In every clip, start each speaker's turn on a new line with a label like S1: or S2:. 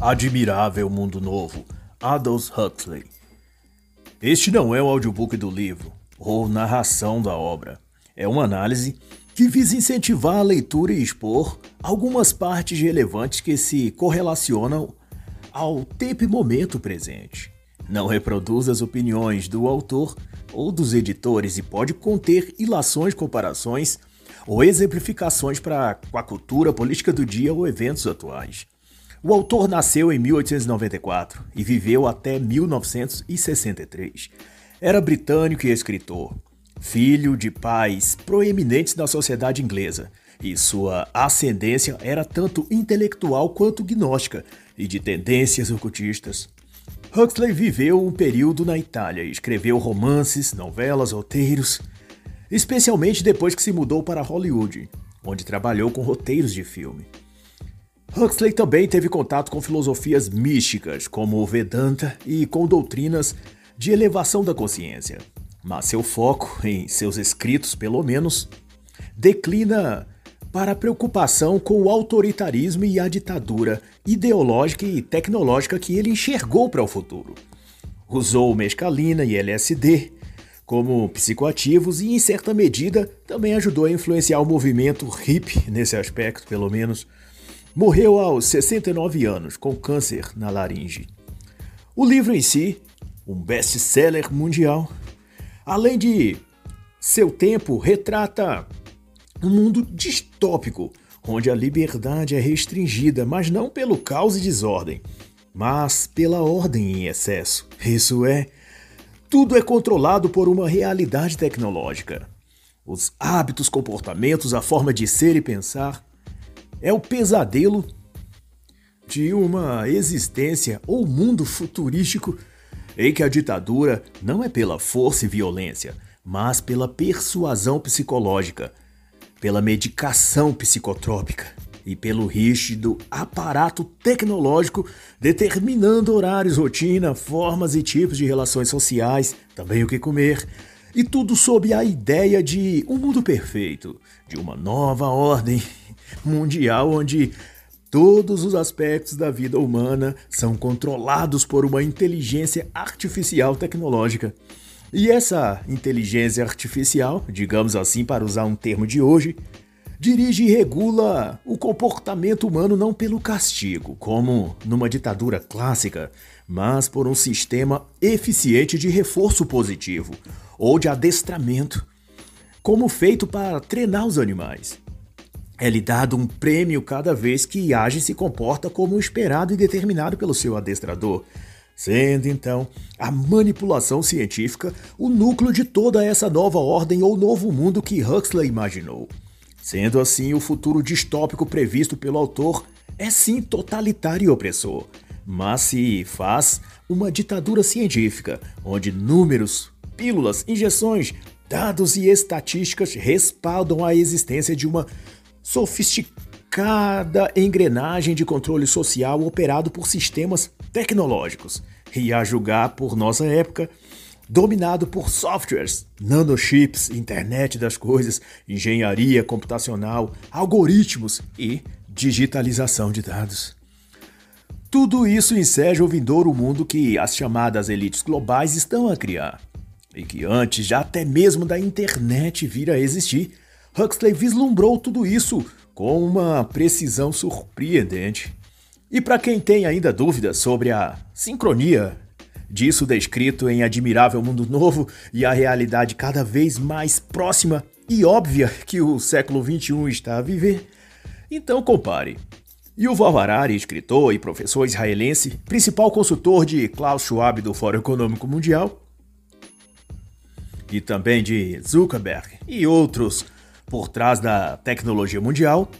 S1: Admirável Mundo Novo, Aldous Huxley. Este não é o audiobook do livro ou narração da obra. É uma análise que visa incentivar a leitura e expor algumas partes relevantes que se correlacionam ao tempo e momento presente. Não reproduz as opiniões do autor ou dos editores e pode conter ilações, comparações ou exemplificações para com a cultura política do dia ou eventos atuais. O autor nasceu em 1894 e viveu até 1963. Era britânico e escritor, filho de pais proeminentes na sociedade inglesa, e sua ascendência era tanto intelectual quanto gnóstica e de tendências ocultistas. Huxley viveu um período na Itália e escreveu romances, novelas, roteiros, especialmente depois que se mudou para Hollywood, onde trabalhou com roteiros de filme. Huxley também teve contato com filosofias místicas, como o Vedanta, e com doutrinas de elevação da consciência. Mas seu foco, em seus escritos pelo menos, declina para a preocupação com o autoritarismo e a ditadura ideológica e tecnológica que ele enxergou para o futuro. Usou mescalina e LSD como psicoativos e, em certa medida, também ajudou a influenciar o movimento hippie nesse aspecto, pelo menos Morreu aos 69 anos com câncer na laringe. O livro em si, um best-seller mundial, além de seu tempo, retrata um mundo distópico, onde a liberdade é restringida, mas não pelo caos e desordem, mas pela ordem em excesso. Isso é, tudo é controlado por uma realidade tecnológica. Os hábitos, comportamentos, a forma de ser e pensar é o pesadelo de uma existência ou mundo futurístico em que a ditadura não é pela força e violência, mas pela persuasão psicológica, pela medicação psicotrópica e pelo rígido aparato tecnológico determinando horários, rotina, formas e tipos de relações sociais, também o que comer, e tudo sob a ideia de um mundo perfeito, de uma nova ordem mundial onde todos os aspectos da vida humana são controlados por uma inteligência artificial tecnológica. E essa inteligência artificial, digamos assim para usar um termo de hoje, dirige e regula o comportamento humano não pelo castigo, como numa ditadura clássica, mas por um sistema eficiente de reforço positivo ou de adestramento, como feito para treinar os animais. É-lhe dado um prêmio cada vez que age e se comporta como esperado e determinado pelo seu adestrador, sendo então a manipulação científica o núcleo de toda essa nova ordem ou novo mundo que Huxley imaginou. Sendo assim, o futuro distópico previsto pelo autor é sim totalitário e opressor, mas se faz uma ditadura científica, onde números, pílulas, injeções, dados e estatísticas respaldam a existência de uma sofisticada engrenagem de controle social operado por sistemas tecnológicos e, a julgar por nossa época, dominado por softwares, nanochips, internet das coisas, engenharia computacional, algoritmos e digitalização de dados. Tudo isso enseja o vindouro mundo que as chamadas elites globais estão a criar, e que antes já até mesmo da internet vir a existir, Huxley vislumbrou tudo isso com uma precisão surpreendente. E para quem tem ainda dúvidas sobre a sincronia disso descrito em Admirável Mundo Novo e a realidade cada vez mais próxima e óbvia que o século XXI está a viver, então compare. Yuval Harari, escritor e professor israelense, principal consultor de Klaus Schwab do Fórum Econômico Mundial, e também de Zuckerberg e outros por trás da tecnologia mundial,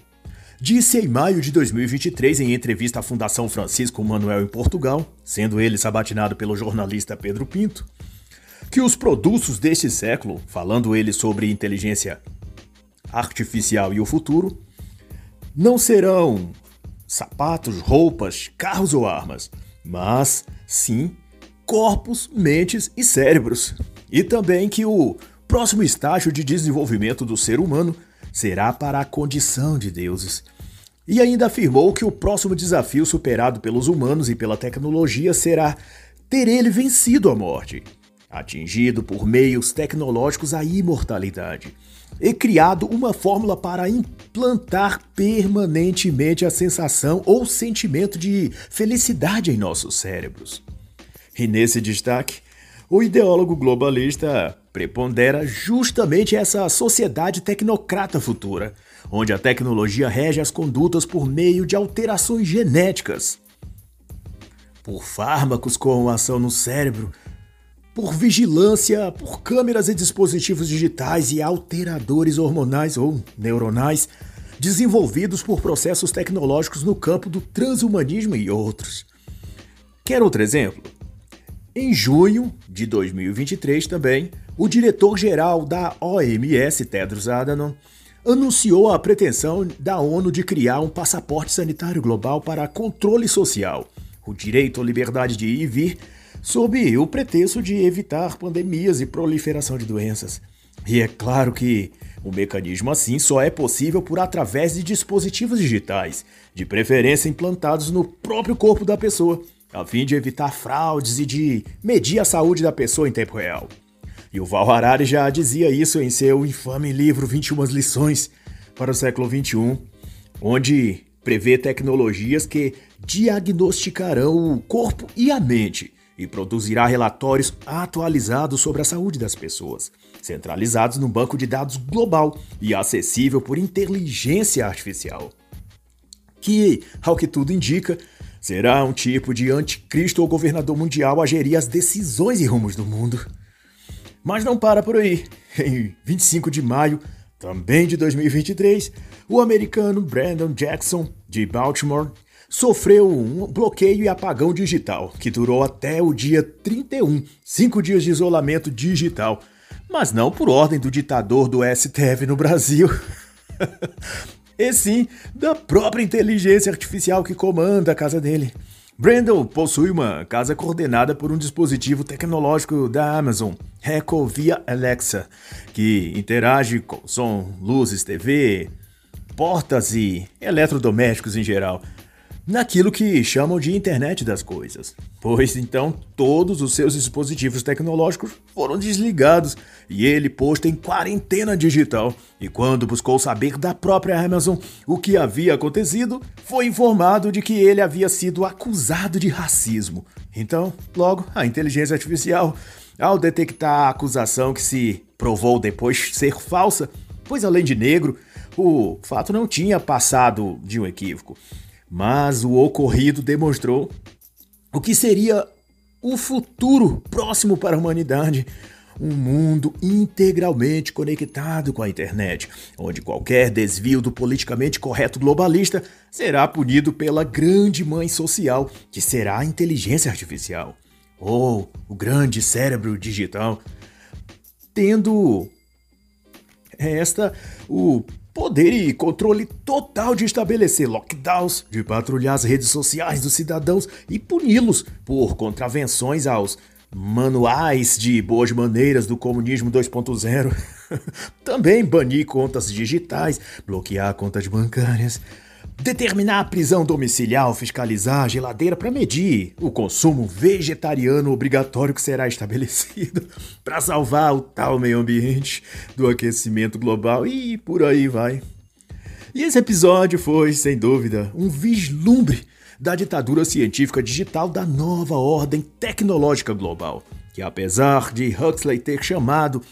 S1: disse em maio de 2023 em entrevista à Fundação Francisco Manuel em Portugal, sendo ele sabatinado pelo jornalista Pedro Pinto, que os produtos deste século, falando ele sobre inteligência artificial e o futuro, não serão sapatos, roupas, carros ou armas, mas sim corpos, mentes e cérebros. E também que o próximo estágio de desenvolvimento do ser humano será para a condição de deuses. E ainda afirmou que o próximo desafio superado pelos humanos e pela tecnologia será ter ele vencido a morte, atingido por meios tecnológicos a imortalidade e criado uma fórmula para implantar permanentemente a sensação ou sentimento de felicidade em nossos cérebros. E nesse destaque, o ideólogo globalista prepondera justamente essa sociedade tecnocrata futura, onde a tecnologia rege as condutas por meio de alterações genéticas, por fármacos com ação no cérebro, por vigilância, por câmeras e dispositivos digitais e alteradores hormonais ou neuronais desenvolvidos por processos tecnológicos no campo do transhumanismo e outros. Quer outro exemplo? Em junho de 2023 também, o diretor-geral da OMS, Tedros Adhanom, anunciou a pretensão da ONU de criar um passaporte sanitário global para controle social, o direito à liberdade de ir e vir sob o pretexto de evitar pandemias e proliferação de doenças. E é claro que o mecanismo assim só é possível por através de dispositivos digitais, de preferência implantados no próprio corpo da pessoa, a fim de evitar fraudes e de medir a saúde da pessoa em tempo real. E o Val Harari já dizia isso em seu infame livro 21 lições para o século XXI, onde prevê tecnologias que diagnosticarão o corpo e a mente e produzirá relatórios atualizados sobre a saúde das pessoas, centralizados no banco de dados global e acessível por inteligência artificial. Que, ao que tudo indica, será um tipo de anticristo ou governador mundial a gerir as decisões e rumos do mundo. Mas não para por aí. Em 25 de maio, também de 2023, o americano Brandon Jackson, de Baltimore, sofreu um bloqueio e apagão digital, que durou até o dia 31, cinco dias de isolamento digital, mas não por ordem do ditador do STF no Brasil. e sim da própria inteligência artificial que comanda a casa dele. Brandon possui uma casa coordenada por um dispositivo tecnológico da Amazon, Echo via Alexa, que interage com som, luzes, TV, portas e eletrodomésticos em geral naquilo que chamam de internet das coisas. Pois então todos os seus dispositivos tecnológicos foram desligados e ele posto em quarentena digital. E quando buscou saber da própria Amazon o que havia acontecido, foi informado de que ele havia sido acusado de racismo. Então, logo, a inteligência artificial, ao detectar a acusação que se provou depois ser falsa, pois além de negro, o fato não tinha passado de um equívoco. Mas o ocorrido demonstrou o que seria o futuro próximo para a humanidade. Um mundo integralmente conectado com a internet, onde qualquer desvio do politicamente correto globalista será punido pela grande mãe social, que será a inteligência artificial, ou o grande cérebro digital, tendo esta o poder e controle total de estabelecer lockdowns, de patrulhar as redes sociais dos cidadãos e puni-los por contravenções aos manuais de boas maneiras do comunismo 2.0. Também banir contas digitais, bloquear contas bancárias, Determinar a prisão domiciliar, fiscalizar a geladeira para medir o consumo vegetariano obrigatório que será estabelecido para salvar o tal meio ambiente do aquecimento global e por aí vai. E esse episódio foi, sem dúvida, um vislumbre da ditadura científica digital da nova ordem tecnológica global, que apesar de Huxley ter chamado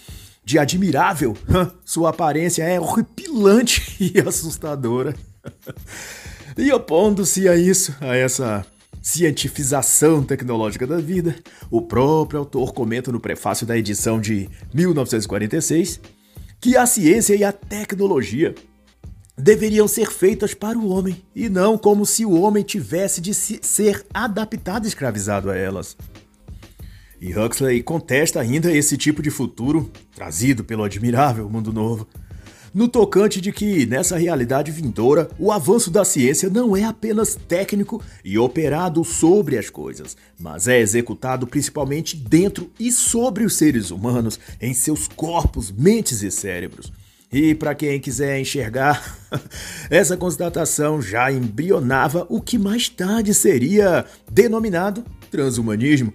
S1: de admirável, sua aparência é horripilante e assustadora. e opondo-se a isso, a essa cientifização tecnológica da vida, o próprio autor comenta no prefácio da edição de 1946 que a ciência e a tecnologia deveriam ser feitas para o homem e não como se o homem tivesse de ser adaptado e escravizado a elas. E Huxley contesta ainda esse tipo de futuro trazido pelo admirável Mundo Novo no tocante de que, nessa realidade vindoura, o avanço da ciência não é apenas técnico e operado sobre as coisas, mas é executado principalmente dentro e sobre os seres humanos, em seus corpos, mentes e cérebros. E para quem quiser enxergar, essa constatação já embrionava o que mais tarde seria denominado transhumanismo,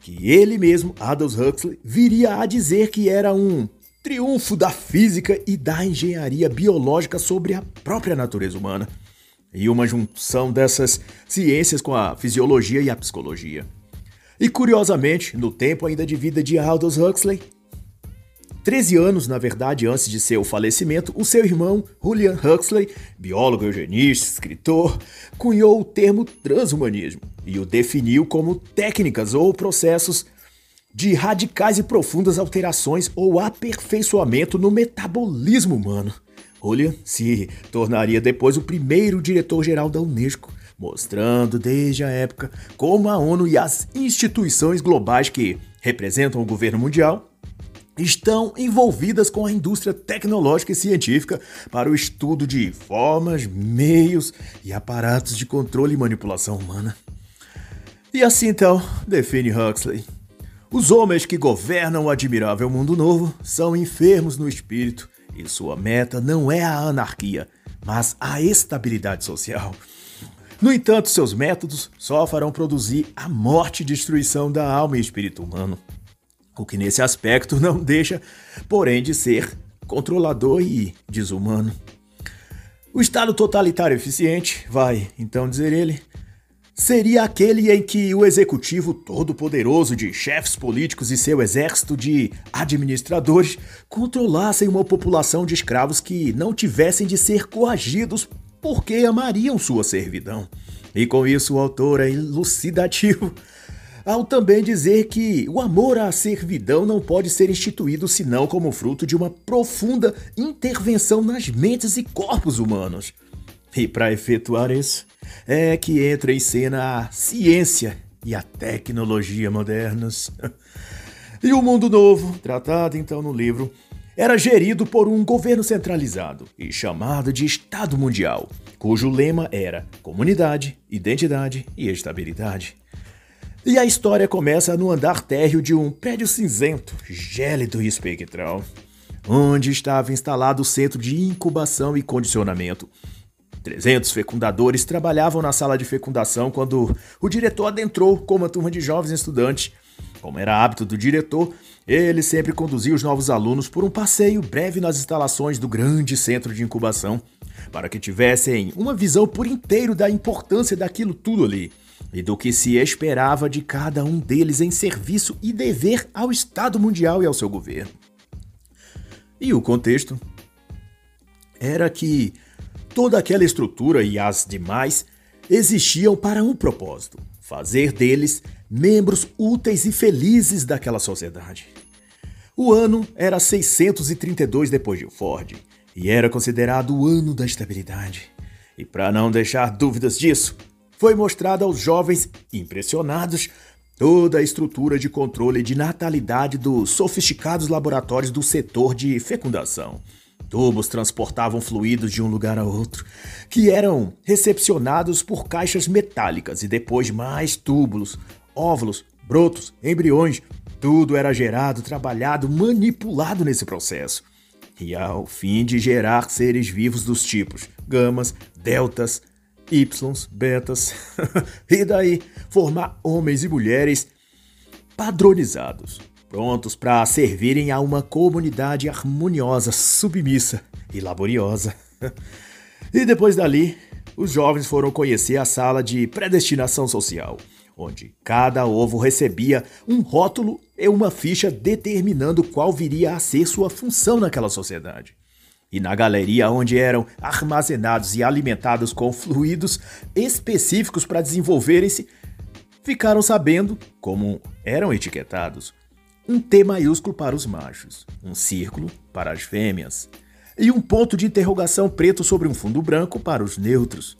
S1: que ele mesmo, Aldous Huxley, viria a dizer que era um triunfo da física e da engenharia biológica sobre a própria natureza humana, e uma junção dessas ciências com a fisiologia e a psicologia. E curiosamente, no tempo ainda de vida de Aldous Huxley, 13 anos, na verdade, antes de seu falecimento, o seu irmão, Julian Huxley, biólogo, eugenista, escritor, cunhou o termo transhumanismo e o definiu como técnicas ou processos de radicais e profundas alterações ou aperfeiçoamento no metabolismo humano. Julian se tornaria depois o primeiro diretor-geral da Unesco, mostrando desde a época como a ONU e as instituições globais que representam o governo mundial estão envolvidas com a indústria tecnológica e científica para o estudo de formas, meios e aparatos de controle e manipulação humana. E assim então, define Huxley. Os homens que governam o admirável mundo novo são enfermos no espírito e sua meta não é a anarquia, mas a estabilidade social. No entanto, seus métodos só farão produzir a morte e destruição da alma e espírito humano o que nesse aspecto não deixa, porém, de ser controlador e desumano. O Estado totalitário eficiente, vai então dizer ele, seria aquele em que o executivo todo-poderoso de chefes políticos e seu exército de administradores controlassem uma população de escravos que não tivessem de ser coagidos porque amariam sua servidão. E com isso o autor é elucidativo ao também dizer que o amor à servidão não pode ser instituído senão como fruto de uma profunda intervenção nas mentes e corpos humanos. E para efetuar isso, é que entra em cena a ciência e a tecnologia modernas. E o mundo novo, tratado então no livro, era gerido por um governo centralizado e chamado de Estado Mundial, cujo lema era comunidade, identidade e estabilidade. E a história começa no andar térreo de um prédio cinzento, gélido e espectral, onde estava instalado o centro de incubação e condicionamento. 300 fecundadores trabalhavam na sala de fecundação quando o diretor adentrou com uma turma de jovens estudantes. Como era hábito do diretor, ele sempre conduzia os novos alunos por um passeio breve nas instalações do grande centro de incubação, para que tivessem uma visão por inteiro da importância daquilo tudo ali e do que se esperava de cada um deles em serviço e dever ao Estado Mundial e ao seu governo. E o contexto era que toda aquela estrutura e as demais existiam para um propósito: fazer deles membros úteis e felizes daquela sociedade. O ano era 632 depois de Ford e era considerado o ano da estabilidade. E para não deixar dúvidas disso, foi mostrada aos jovens impressionados toda a estrutura de controle de natalidade dos sofisticados laboratórios do setor de fecundação. Tubos transportavam fluidos de um lugar a outro, que eram recepcionados por caixas metálicas e depois mais túbulos, óvulos, brotos, embriões. Tudo era gerado, trabalhado, manipulado nesse processo. E ao fim de gerar seres vivos dos tipos gamas, deltas, Ys, betas, e daí formar homens e mulheres padronizados, prontos para servirem a uma comunidade harmoniosa, submissa e laboriosa. E depois dali, os jovens foram conhecer a sala de predestinação social, onde cada ovo recebia um rótulo e uma ficha determinando qual viria a ser sua função naquela sociedade. E na galeria onde eram armazenados e alimentados com fluidos específicos para desenvolverem-se, ficaram sabendo como eram etiquetados. Um T maiúsculo para os machos, um círculo para as fêmeas e um ponto de interrogação preto sobre um fundo branco para os neutros.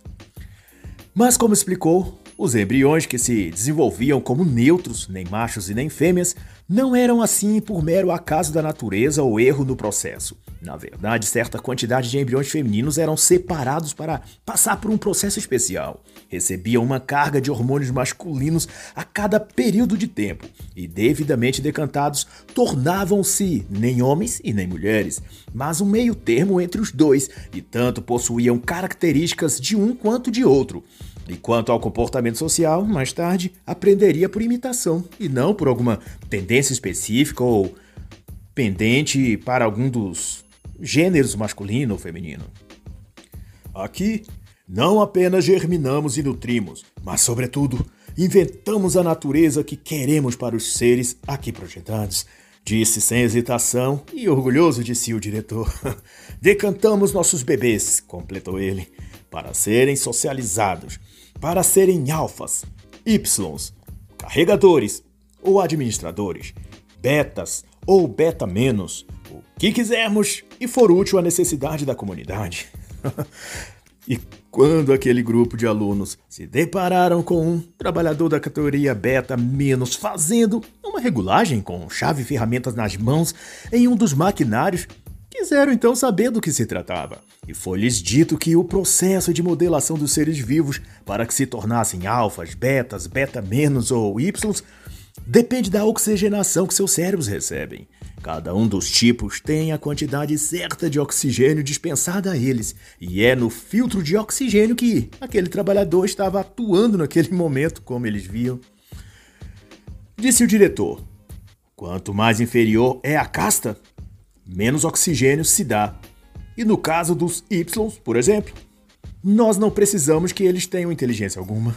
S1: Mas, como explicou, os embriões que se desenvolviam como neutros, nem machos e nem fêmeas, não eram assim por mero acaso da natureza ou erro no processo. Na verdade, certa quantidade de embriões femininos eram separados para passar por um processo especial. Recebiam uma carga de hormônios masculinos a cada período de tempo e, devidamente decantados, tornavam-se nem homens e nem mulheres, mas um meio termo entre os dois e tanto possuíam características de um quanto de outro. E quanto ao comportamento social, mais tarde aprenderia por imitação e não por alguma tendência específica ou pendente para algum dos gêneros masculino ou feminino. Aqui, não apenas germinamos e nutrimos, mas, sobretudo, inventamos a natureza que queremos para os seres aqui projetados. Disse sem hesitação e orgulhoso de si o diretor. Decantamos nossos bebês, completou ele, para serem socializados, para serem alfas, ys, carregadores ou administradores, betas ou beta menos, o que quisermos e for útil à necessidade da comunidade. e quando aquele grupo de alunos se depararam com um trabalhador da categoria beta menos fazendo uma regulagem com chave e ferramentas nas mãos em um dos maquinários, quiseram então saber do que se tratava. E foi-lhes dito que o processo de modelação dos seres vivos para que se tornassem alfas, betas, beta menos ou ys depende da oxigenação que seus cérebros recebem. Cada um dos tipos tem a quantidade certa de oxigênio dispensada a eles, e é no filtro de oxigênio que aquele trabalhador estava atuando naquele momento, como eles viam. Disse o diretor: Quanto mais inferior é a casta, menos oxigênio se dá. E no caso dos Y, por exemplo, nós não precisamos que eles tenham inteligência alguma.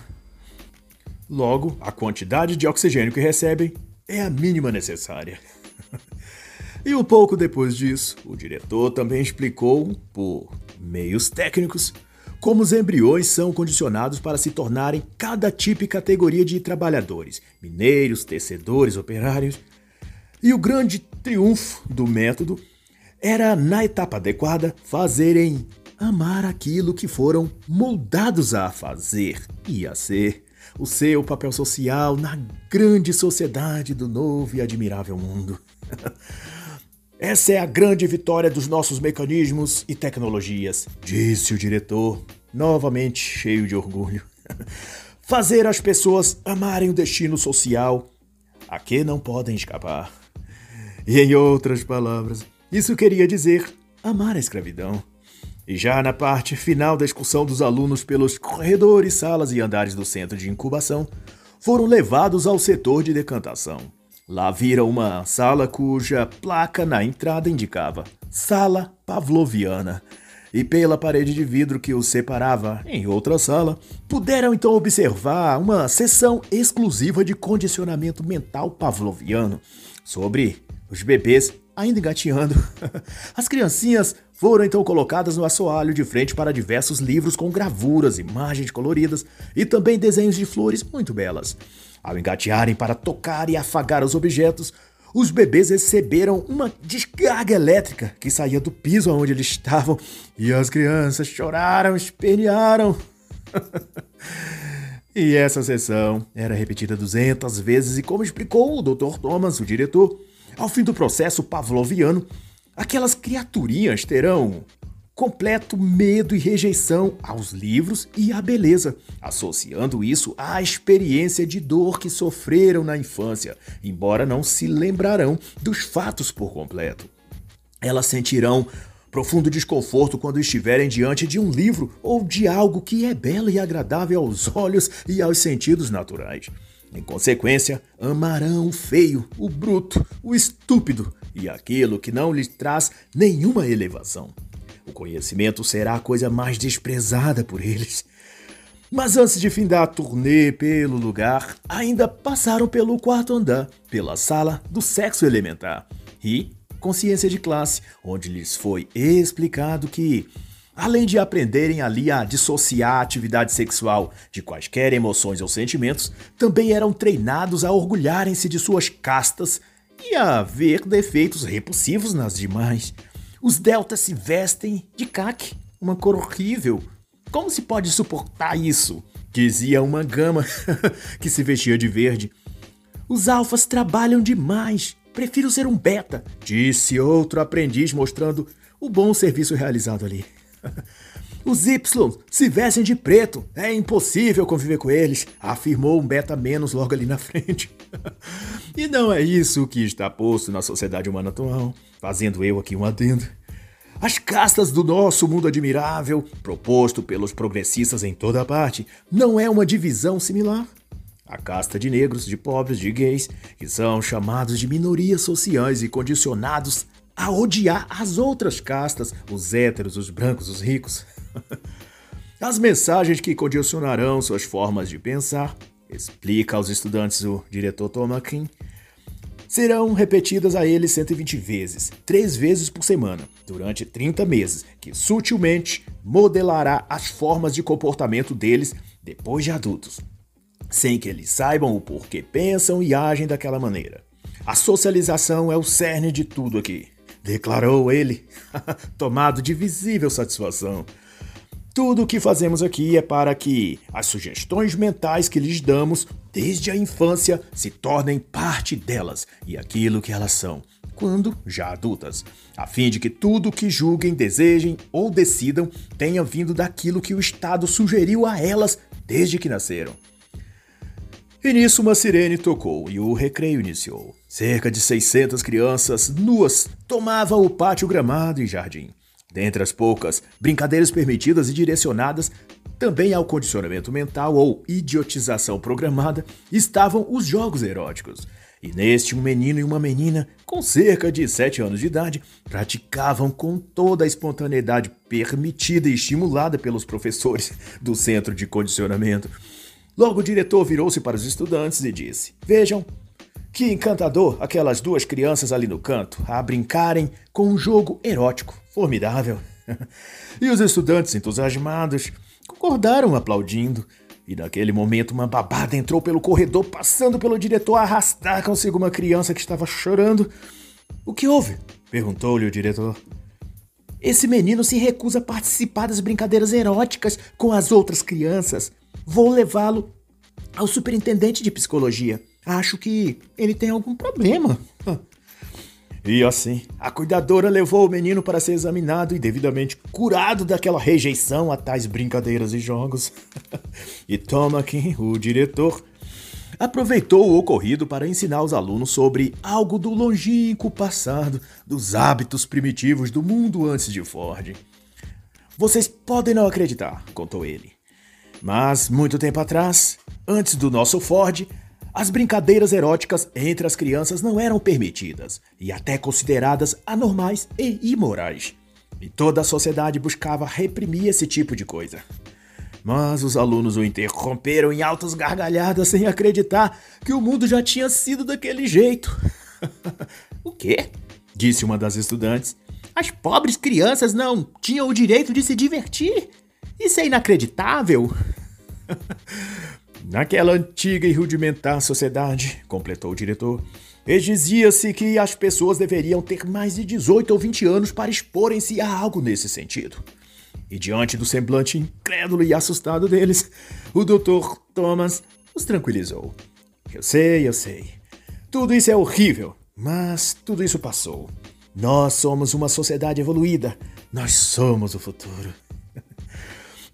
S1: Logo, a quantidade de oxigênio que recebem é a mínima necessária. E um pouco depois disso, o diretor também explicou, por meios técnicos, como os embriões são condicionados para se tornarem cada tipo e categoria de trabalhadores, mineiros, tecedores, operários. E o grande triunfo do método era, na etapa adequada, fazerem amar aquilo que foram moldados a fazer e a ser, o seu papel social na grande sociedade do novo e admirável mundo. Essa é a grande vitória dos nossos mecanismos e tecnologias, disse o diretor, novamente cheio de orgulho. Fazer as pessoas amarem o destino social a que não podem escapar. E em outras palavras, isso queria dizer amar a escravidão. E já na parte final da excursão dos alunos pelos corredores, salas e andares do centro de incubação, foram levados ao setor de decantação. Lá viram uma sala cuja placa na entrada indicava Sala Pavloviana. E pela parede de vidro que os separava em outra sala, puderam então observar uma sessão exclusiva de condicionamento mental pavloviano sobre os bebês ainda engateando. As criancinhas foram então colocadas no assoalho de frente para diversos livros com gravuras, imagens coloridas e também desenhos de flores muito belas. Ao engatearem para tocar e afagar os objetos, os bebês receberam uma descarga elétrica que saía do piso onde eles estavam e as crianças choraram, espernearam. e essa sessão era repetida 200 vezes e como explicou o Dr. Thomas, o diretor, ao fim do processo pavloviano, aquelas criaturinhas terão completo medo e rejeição aos livros e à beleza, associando isso à experiência de dor que sofreram na infância, embora não se lembrarão dos fatos por completo. Elas sentirão profundo desconforto quando estiverem diante de um livro ou de algo que é belo e agradável aos olhos e aos sentidos naturais. Em consequência, amarão o feio, o bruto, o estúpido e aquilo que não lhes traz nenhuma elevação. O conhecimento será a coisa mais desprezada por eles. Mas antes de findar a turnê pelo lugar, ainda passaram pelo quarto andar, pela sala do sexo elementar e consciência de classe, onde lhes foi explicado que, além de aprenderem ali a dissociar a atividade sexual de quaisquer emoções ou sentimentos, também eram treinados a orgulharem-se de suas castas e a ver defeitos repulsivos nas demais. Os deltas se vestem de caque, uma cor horrível. Como se pode suportar isso? Dizia uma gama que se vestia de verde. Os alfas trabalham demais. Prefiro ser um beta, disse outro aprendiz, mostrando o bom serviço realizado ali. Os Y se vestem de preto, é impossível conviver com eles, afirmou um beta menos logo ali na frente. e não é isso que está posto na sociedade humana atual, fazendo eu aqui um adendo. As castas do nosso mundo admirável, proposto pelos progressistas em toda parte, não é uma divisão similar. A casta de negros, de pobres, de gays, que são chamados de minorias sociais e condicionados a odiar as outras castas, os héteros, os brancos, os ricos. As mensagens que condicionarão suas formas de pensar, explica aos estudantes o diretor Tomakin, serão repetidas a eles 120 vezes, três vezes por semana, durante 30 meses, que sutilmente modelará as formas de comportamento deles depois de adultos, sem que eles saibam o porquê pensam e agem daquela maneira. A socialização é o cerne de tudo aqui, declarou ele, tomado de visível satisfação. Tudo o que fazemos aqui é para que as sugestões mentais que lhes damos desde a infância se tornem parte delas e aquilo que elas são, quando já adultas, a fim de que tudo o que julguem, desejem ou decidam tenha vindo daquilo que o Estado sugeriu a elas desde que nasceram. E nisso uma sirene tocou e o recreio iniciou. Cerca de 600 crianças nuas tomavam o pátio gramado e jardim. Dentre as poucas brincadeiras permitidas e direcionadas também ao condicionamento mental ou idiotização programada estavam os jogos eróticos. E neste, um menino e uma menina, com cerca de 7 anos de idade, praticavam com toda a espontaneidade permitida e estimulada pelos professores do centro de condicionamento. Logo o diretor virou-se para os estudantes e disse: Vejam, que encantador aquelas duas crianças ali no canto, a brincarem com um jogo erótico. Formidável. e os estudantes entusiasmados concordaram aplaudindo. E naquele momento uma babada entrou pelo corredor, passando pelo diretor a arrastar consigo uma criança que estava chorando. O que houve? perguntou-lhe o diretor. Esse menino se recusa a participar das brincadeiras eróticas com as outras crianças. Vou levá-lo ao superintendente de psicologia. Acho que ele tem algum problema. E assim, a cuidadora levou o menino para ser examinado e devidamente curado daquela rejeição a tais brincadeiras e jogos. e Tom aqui, o diretor, aproveitou o ocorrido para ensinar os alunos sobre algo do longínquo passado, dos hábitos primitivos do mundo antes de Ford. Vocês podem não acreditar, contou ele. Mas, muito tempo atrás, antes do nosso Ford, as brincadeiras eróticas entre as crianças não eram permitidas e até consideradas anormais e imorais. E toda a sociedade buscava reprimir esse tipo de coisa. Mas os alunos o interromperam em altas gargalhadas sem acreditar que o mundo já tinha sido daquele jeito. o quê? disse uma das estudantes. As pobres crianças não tinham o direito de se divertir. Isso é inacreditável. Naquela antiga e rudimentar sociedade, completou o diretor, exigia-se que as pessoas deveriam ter mais de 18 ou 20 anos para exporem-se a algo nesse sentido. E diante do semblante incrédulo e assustado deles, o Dr. Thomas os tranquilizou. Eu sei, eu sei. Tudo isso é horrível, mas tudo isso passou. Nós somos uma sociedade evoluída. Nós somos o futuro.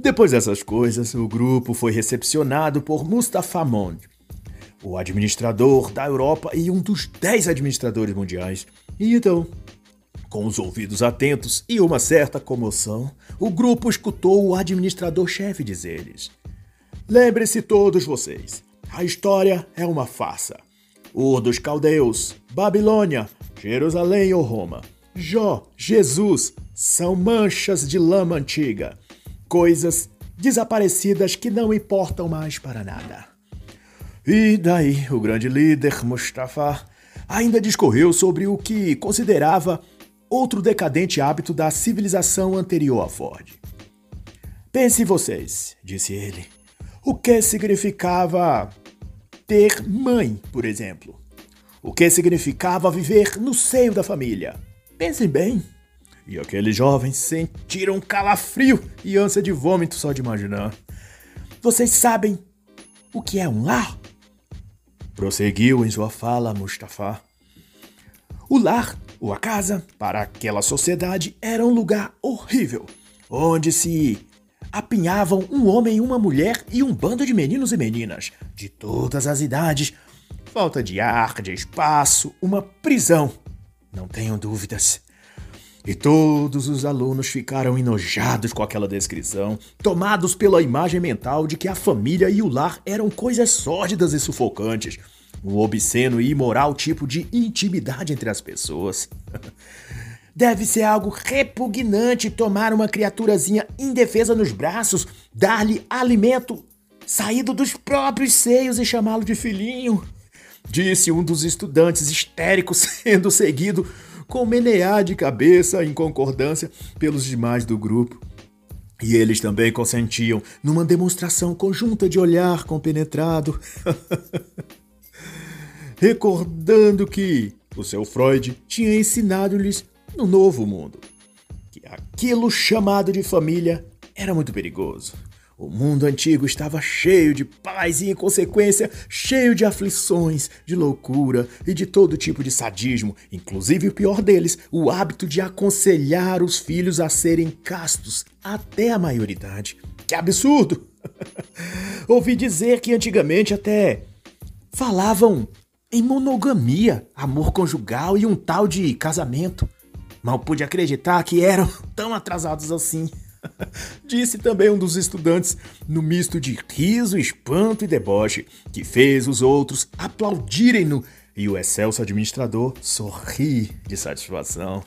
S1: Depois dessas coisas, o grupo foi recepcionado por Mustafa Mond, o administrador da Europa e um dos dez administradores mundiais. E então, com os ouvidos atentos e uma certa comoção, o grupo escutou o administrador-chefe dizer-lhes: Lembre-se todos vocês, a história é uma farsa. Ur dos caldeus, Babilônia, Jerusalém ou Roma, Jó, Jesus, são manchas de lama antiga coisas desaparecidas que não importam mais para nada. E daí o grande líder Mustafa ainda discorreu sobre o que considerava outro decadente hábito da civilização anterior a Ford. Pense vocês, disse ele, o que significava ter mãe, por exemplo? O que significava viver no seio da família? Pensem bem. E aqueles jovens sentiram um calafrio e ânsia de vômito só de imaginar. Vocês sabem o que é um lar? Prosseguiu em sua fala Mustafa. O lar, ou a casa, para aquela sociedade era um lugar horrível, onde se apinhavam um homem uma mulher e um bando de meninos e meninas, de todas as idades. Falta de ar, de espaço, uma prisão. Não tenham dúvidas. E todos os alunos ficaram enojados com aquela descrição, tomados pela imagem mental de que a família e o lar eram coisas sórdidas e sufocantes, um obsceno e imoral tipo de intimidade entre as pessoas. Deve ser algo repugnante tomar uma criaturazinha indefesa nos braços, dar-lhe alimento saído dos próprios seios e chamá-lo de filhinho. Disse um dos estudantes histéricos, sendo seguido com menear de cabeça em concordância pelos demais do grupo. E eles também consentiam numa demonstração conjunta de olhar compenetrado, recordando que o seu Freud tinha ensinado-lhes no novo mundo que aquilo chamado de família era muito perigoso. O mundo antigo estava cheio de paz e, em consequência, cheio de aflições, de loucura e de todo tipo de sadismo, inclusive o pior deles, o hábito de aconselhar os filhos a serem castos até a maioridade. Que absurdo! Ouvi dizer que antigamente até falavam em monogamia, amor conjugal e um tal de casamento. Mal pude acreditar que eram tão atrasados assim. Disse também um dos estudantes, no misto de riso, espanto e deboche, que fez os outros aplaudirem-no e o excelso administrador sorri de satisfação.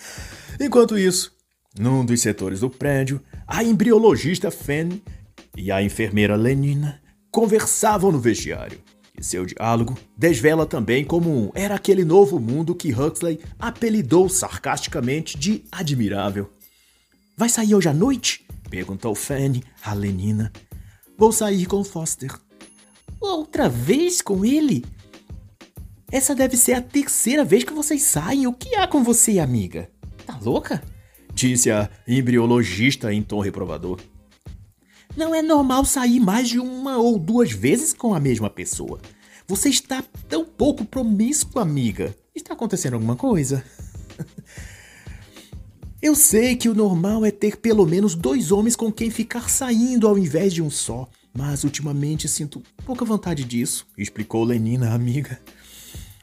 S1: Enquanto isso, num dos setores do prédio, a embriologista Fanny e a enfermeira Lenina conversavam no vestiário. E seu diálogo desvela também como era aquele novo mundo que Huxley apelidou sarcasticamente de admirável. Vai sair hoje à noite? Perguntou Fanny a Lenina. Vou sair com Foster. Outra vez com ele? Essa deve ser a terceira vez que vocês saem. O que há com você, amiga? Tá louca? Disse a embriologista em tom reprovador. Não é normal sair mais de uma ou duas vezes com a mesma pessoa. Você está tão pouco promíscua, amiga. Está acontecendo alguma coisa? Eu sei que o normal é ter pelo menos dois homens com quem ficar saindo ao invés de um só, mas ultimamente sinto pouca vontade disso, explicou Lenina, amiga.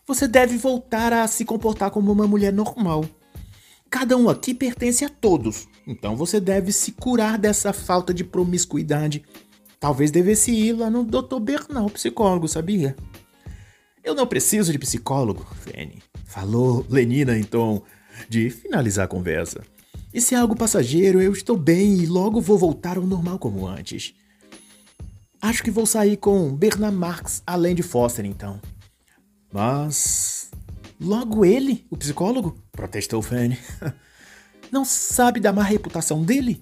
S1: Você deve voltar a se comportar como uma mulher normal. Cada um aqui pertence a todos, então você deve se curar dessa falta de promiscuidade. Talvez devesse ir lá no Dr. Bernal, psicólogo, sabia? Eu não preciso de psicólogo, Fanny, falou Lenina em tom de finalizar a conversa. Isso é algo passageiro, eu estou bem e logo vou voltar ao normal como antes. Acho que vou sair com Bernard Marx além de Foster, então. Mas. Logo ele, o psicólogo? protestou Fanny. Não sabe da má reputação dele?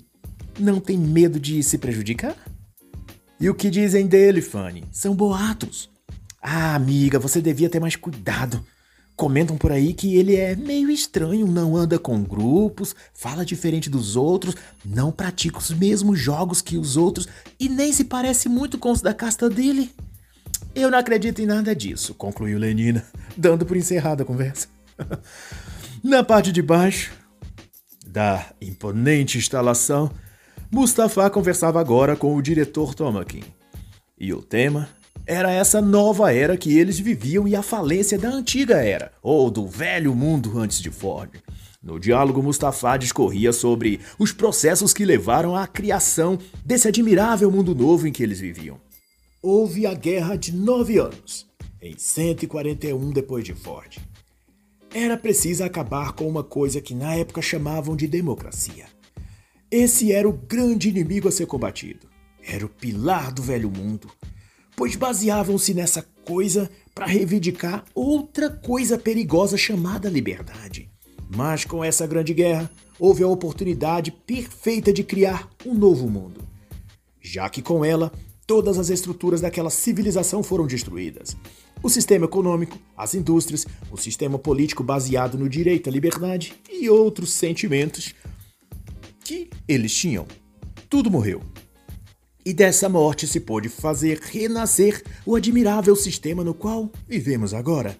S1: Não tem medo de se prejudicar? E o que dizem dele, Fanny? São boatos. Ah, amiga, você devia ter mais cuidado. Comentam por aí que ele é meio estranho, não anda com grupos, fala diferente dos outros, não pratica os mesmos jogos que os outros e nem se parece muito com os da casta dele. Eu não acredito em nada disso, concluiu Lenina, dando por encerrada a conversa. Na parte de baixo da imponente instalação, Mustafa conversava agora com o diretor Tomakin. E o tema era essa nova era que eles viviam e a falência da antiga era, ou do velho mundo antes de Ford. No diálogo, Mustafa discorria sobre os processos que levaram à criação desse admirável mundo novo em que eles viviam. Houve a Guerra de Nove Anos, em 141 depois de Ford. Era preciso acabar com uma coisa que na época chamavam de democracia. Esse era o grande inimigo a ser combatido. Era o pilar do velho mundo, pois baseavam-se nessa coisa para reivindicar outra coisa perigosa chamada liberdade. Mas com essa grande guerra, houve a oportunidade perfeita de criar um novo mundo, já que com ela todas as estruturas daquela civilização foram destruídas. O sistema econômico, as indústrias, o sistema político baseado no direito à liberdade e outros sentimentos que eles tinham. Tudo morreu. E dessa morte se pôde fazer renascer o admirável sistema no qual vivemos agora.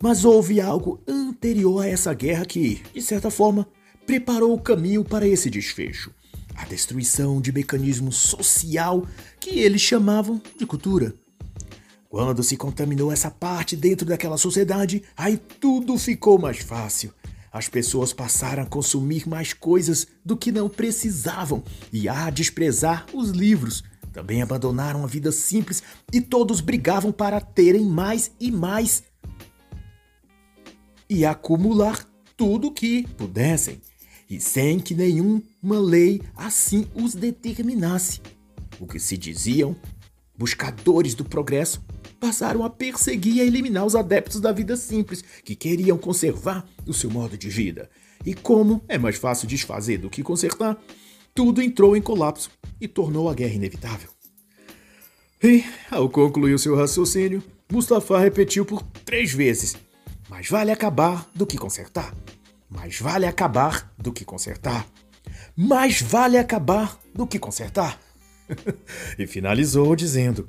S1: Mas houve algo anterior a essa guerra que, de certa forma, preparou o caminho para esse desfecho. A destruição de mecanismo social que eles chamavam de cultura. Quando se contaminou essa parte dentro daquela sociedade, aí tudo ficou mais fácil. As pessoas passaram a consumir mais coisas do que não precisavam e a desprezar os livros. Também abandonaram a vida simples e todos brigavam para terem mais e mais e acumular tudo o que pudessem, e sem que nenhuma lei assim os determinasse. O que se diziam buscadores do progresso passaram a perseguir e a eliminar os adeptos da vida simples que queriam conservar o seu modo de vida. E como é mais fácil desfazer do que consertar, tudo entrou em colapso e tornou a guerra inevitável. E, ao concluir seu raciocínio, Mustafa repetiu por três vezes: Mais vale acabar do que consertar. Mais vale acabar do que consertar. Mais vale acabar do que consertar. e finalizou dizendo: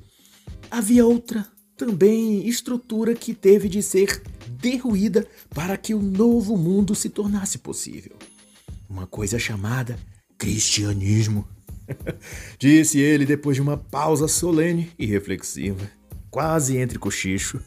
S1: Havia outra também estrutura que teve de ser derruída para que o novo mundo se tornasse possível. Uma coisa chamada cristianismo. Disse ele depois de uma pausa solene e reflexiva, quase entre cochicho.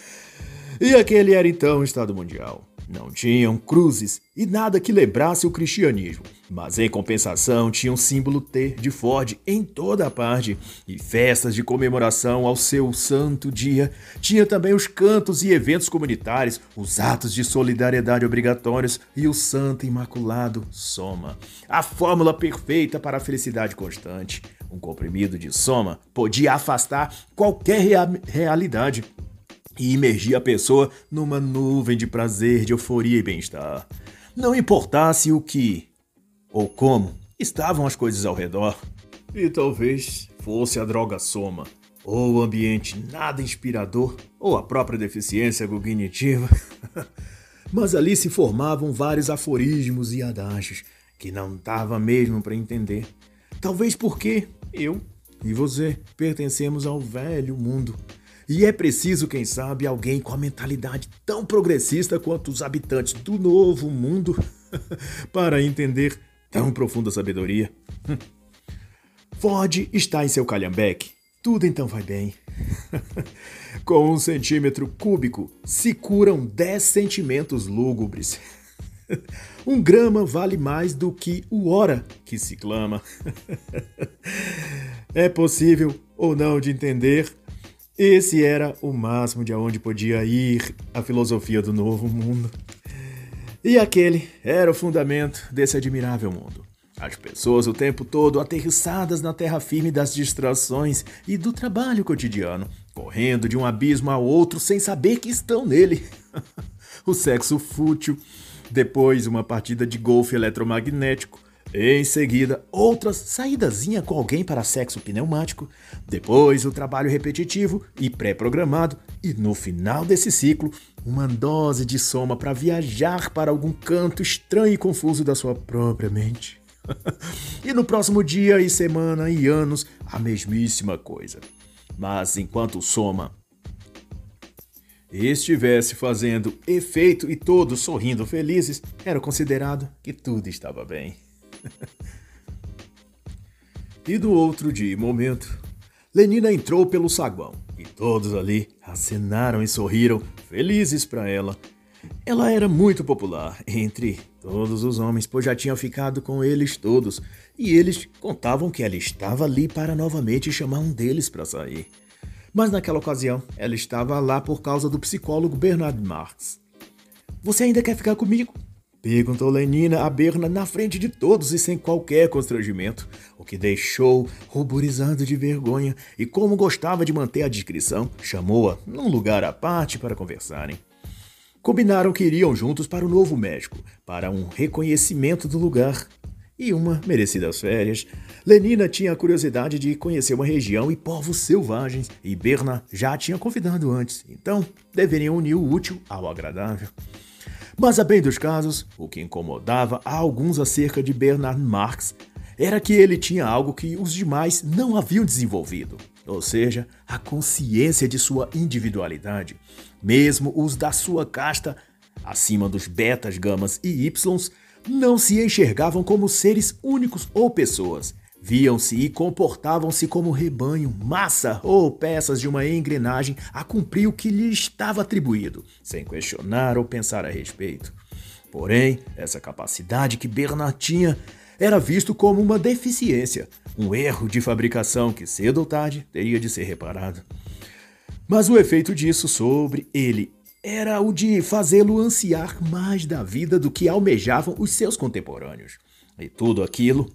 S1: e aquele era então o Estado Mundial. Não tinham cruzes e nada que lembrasse o cristianismo, mas em compensação tinham símbolo T de Ford em toda a parte e festas de comemoração ao seu santo dia. Tinha também os cantos e eventos comunitários, os atos de solidariedade obrigatórios e o Santo Imaculado Soma, a fórmula perfeita para a felicidade constante. Um comprimido de soma podia afastar qualquer rea realidade e imergia a pessoa numa nuvem de prazer, de euforia e bem-estar. Não importasse o que ou como estavam as coisas ao redor. E talvez fosse a droga soma, ou o ambiente nada inspirador, ou a própria deficiência cognitiva. Mas ali se formavam vários aforismos e adágios que não dava mesmo para entender. Talvez porque eu e você pertencemos ao velho mundo e é preciso, quem sabe, alguém com a mentalidade tão progressista quanto os habitantes do novo mundo para entender tão profunda sabedoria. Ford está em seu calhambeque. Tudo então vai bem. com um centímetro cúbico se curam 10 sentimentos lúgubres. Um grama vale mais do que o hora que se clama. É possível ou não de entender esse era o máximo de onde podia ir a filosofia do novo mundo. E aquele era o fundamento desse admirável mundo. As pessoas o tempo todo aterrissadas na terra firme das distrações e do trabalho cotidiano, correndo de um abismo a outro sem saber que estão nele. o sexo fútil, depois uma partida de golfe eletromagnético, em seguida, outra saídazinha com alguém para sexo pneumático, depois o trabalho repetitivo e pré-programado, e no final desse ciclo, uma dose de soma para viajar para algum canto estranho e confuso da sua própria mente. e no próximo dia e semana e anos, a mesmíssima coisa. Mas enquanto soma estivesse fazendo efeito e todos sorrindo felizes, era considerado que tudo estava bem. E do outro dia e momento, Lenina entrou pelo saguão e todos ali acenaram e sorriram, felizes para ela. Ela era muito popular entre todos os homens, pois já tinha ficado com eles todos, e eles contavam que ela estava ali para novamente chamar um deles para sair. Mas naquela ocasião, ela estava lá por causa do psicólogo Bernard Marx. Você ainda quer ficar comigo? Perguntou Lenina a Berna na frente de todos e sem qualquer constrangimento, o que deixou ruborizando de vergonha e, como gostava de manter a discrição, chamou-a num lugar à parte para conversarem. Combinaram que iriam juntos para o novo México, para um reconhecimento do lugar e uma merecidas férias. Lenina tinha a curiosidade de conhecer uma região e povos selvagens, e Berna já tinha convidado antes, então deveriam unir o útil ao agradável. Mas, a bem dos casos, o que incomodava a alguns acerca de Bernard Marx era que ele tinha algo que os demais não haviam desenvolvido, ou seja, a consciência de sua individualidade. Mesmo os da sua casta, acima dos betas, gamas e ys, não se enxergavam como seres únicos ou pessoas. Viam-se e comportavam-se como rebanho, massa ou peças de uma engrenagem a cumprir o que lhe estava atribuído, sem questionar ou pensar a respeito. Porém, essa capacidade que Bernard tinha era visto como uma deficiência, um erro de fabricação que cedo ou tarde teria de ser reparado. Mas o efeito disso sobre ele era o de fazê-lo ansiar mais da vida do que almejavam os seus contemporâneos. E tudo aquilo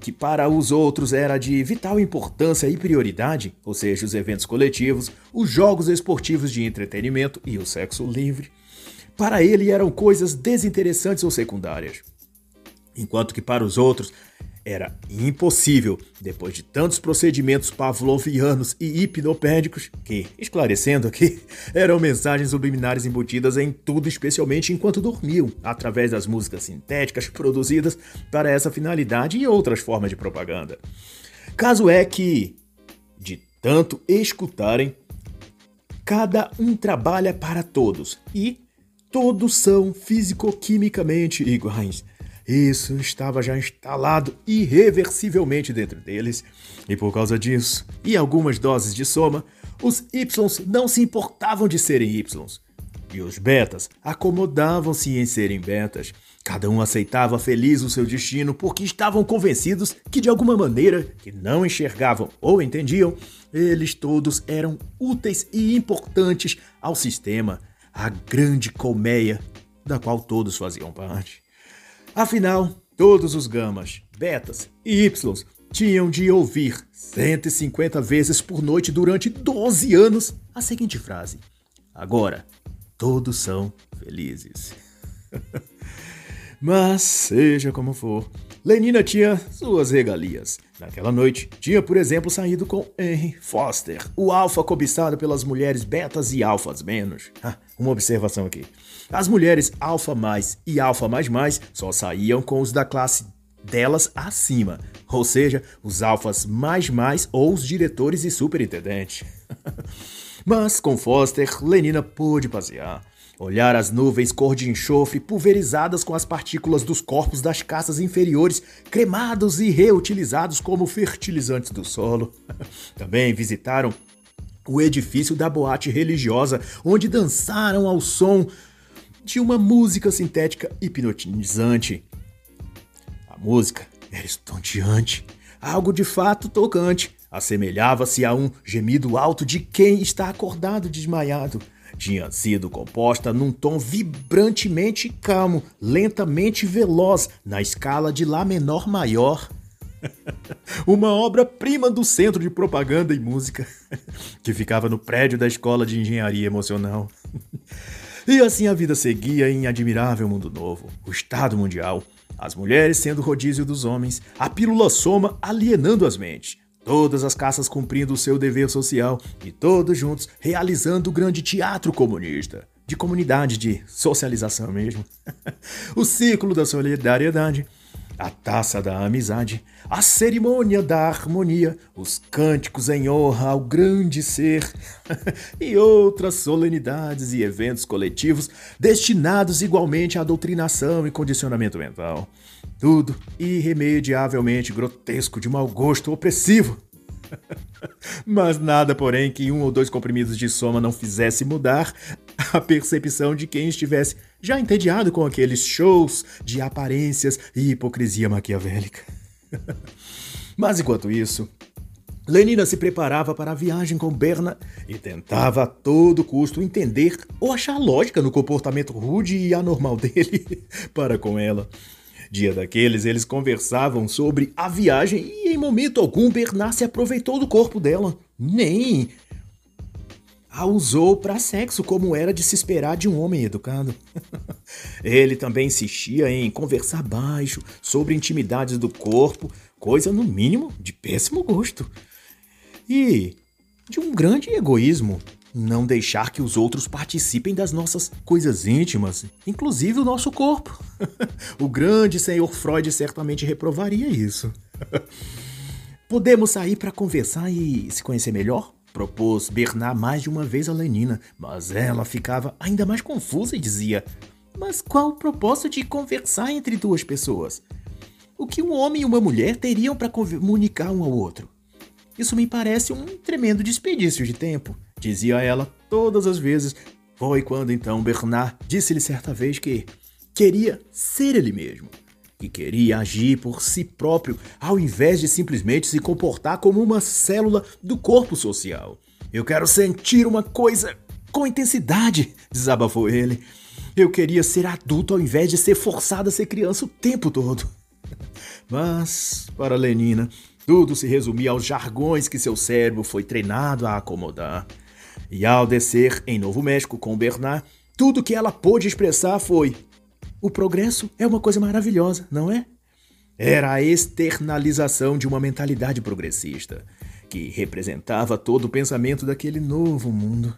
S1: que para os outros era de vital importância e prioridade, ou seja, os eventos coletivos, os jogos esportivos de entretenimento e o sexo livre, para ele eram coisas desinteressantes ou secundárias. Enquanto que para os outros era impossível, depois de tantos procedimentos pavlovianos e hipnopédicos, que, esclarecendo aqui, eram mensagens subliminares embutidas em tudo, especialmente enquanto dormiam, através das músicas sintéticas produzidas para essa finalidade e outras formas de propaganda. Caso é que, de tanto escutarem, cada um trabalha para todos e todos são físico-quimicamente iguais. Isso estava já instalado irreversivelmente dentro deles, e por causa disso, e algumas doses de soma, os Ys não se importavam de serem Ys. E os betas acomodavam-se em serem betas. Cada um aceitava feliz o seu destino porque estavam convencidos que, de alguma maneira, que não enxergavam ou entendiam, eles todos eram úteis e importantes ao sistema, à grande colmeia da qual todos faziam parte. Afinal, todos os gamas, betas e ys tinham de ouvir 150 vezes por noite durante 12 anos a seguinte frase: Agora, todos são felizes. Mas, seja como for, Lenina tinha suas regalias. Naquela noite, tinha, por exemplo, saído com Henry Foster, o alfa cobiçado pelas mulheres betas e alfas menos. Ah, uma observação aqui. As mulheres alfa mais e alfa mais mais só saíam com os da classe delas acima, ou seja, os alfas mais mais ou os diretores e superintendentes. Mas com Foster, Lenina pôde passear. Olhar as nuvens cor de enxofre pulverizadas com as partículas dos corpos das caças inferiores, cremados e reutilizados como fertilizantes do solo. Também visitaram o edifício da boate religiosa, onde dançaram ao som de uma música sintética hipnotizante. A música era estonteante, algo de fato tocante. Assemelhava-se a um gemido alto de quem está acordado desmaiado tinha sido composta num tom vibrantemente calmo, lentamente veloz, na escala de Lá menor maior. Uma obra-prima do Centro de Propaganda e Música, que ficava no prédio da Escola de Engenharia Emocional. E assim a vida seguia em admirável mundo novo, o Estado Mundial, as mulheres sendo rodízio dos homens, a pílula soma alienando as mentes, todas as caças cumprindo o seu dever social e todos juntos realizando o grande teatro comunista, de comunidade, de socialização mesmo. o ciclo da solidariedade, a taça da amizade, a cerimônia da harmonia, os cânticos em honra ao grande ser e outras solenidades e eventos coletivos destinados igualmente à doutrinação e condicionamento mental. Tudo irremediavelmente grotesco, de mau gosto, opressivo. Mas nada, porém, que um ou dois comprimidos de soma não fizesse mudar a percepção de quem estivesse já entediado com aqueles shows de aparências e hipocrisia maquiavélica. Mas enquanto isso, Lenina se preparava para a viagem com Berna e tentava a todo custo entender ou achar lógica no comportamento rude e anormal dele para com ela. Dia daqueles, eles conversavam sobre a viagem e em momento algum Bernard se aproveitou do corpo dela. Nem a usou para sexo, como era de se esperar de um homem educado. Ele também insistia em conversar baixo sobre intimidades do corpo, coisa no mínimo de péssimo gosto. E de um grande egoísmo, não deixar que os outros participem das nossas coisas íntimas, inclusive o nosso corpo. o grande senhor Freud certamente reprovaria isso. Podemos sair para conversar e se conhecer melhor? Propôs Bernard mais de uma vez a Lenina, mas ela ficava ainda mais confusa e dizia: Mas qual o propósito de conversar entre duas pessoas? O que um homem e uma mulher teriam para comunicar um ao outro? Isso me parece um tremendo desperdício de tempo, dizia ela todas as vezes. Foi quando então Bernard disse-lhe certa vez que queria ser ele mesmo que queria agir por si próprio ao invés de simplesmente se comportar como uma célula do corpo social. Eu quero sentir uma coisa com intensidade, desabafou ele. Eu queria ser adulto ao invés de ser forçado a ser criança o tempo todo. Mas, para Lenina, tudo se resumia aos jargões que seu cérebro foi treinado a acomodar. E ao descer em Novo México com Bernard, tudo que ela pôde expressar foi: o progresso é uma coisa maravilhosa, não é? Era a externalização de uma mentalidade progressista, que representava todo o pensamento daquele novo mundo.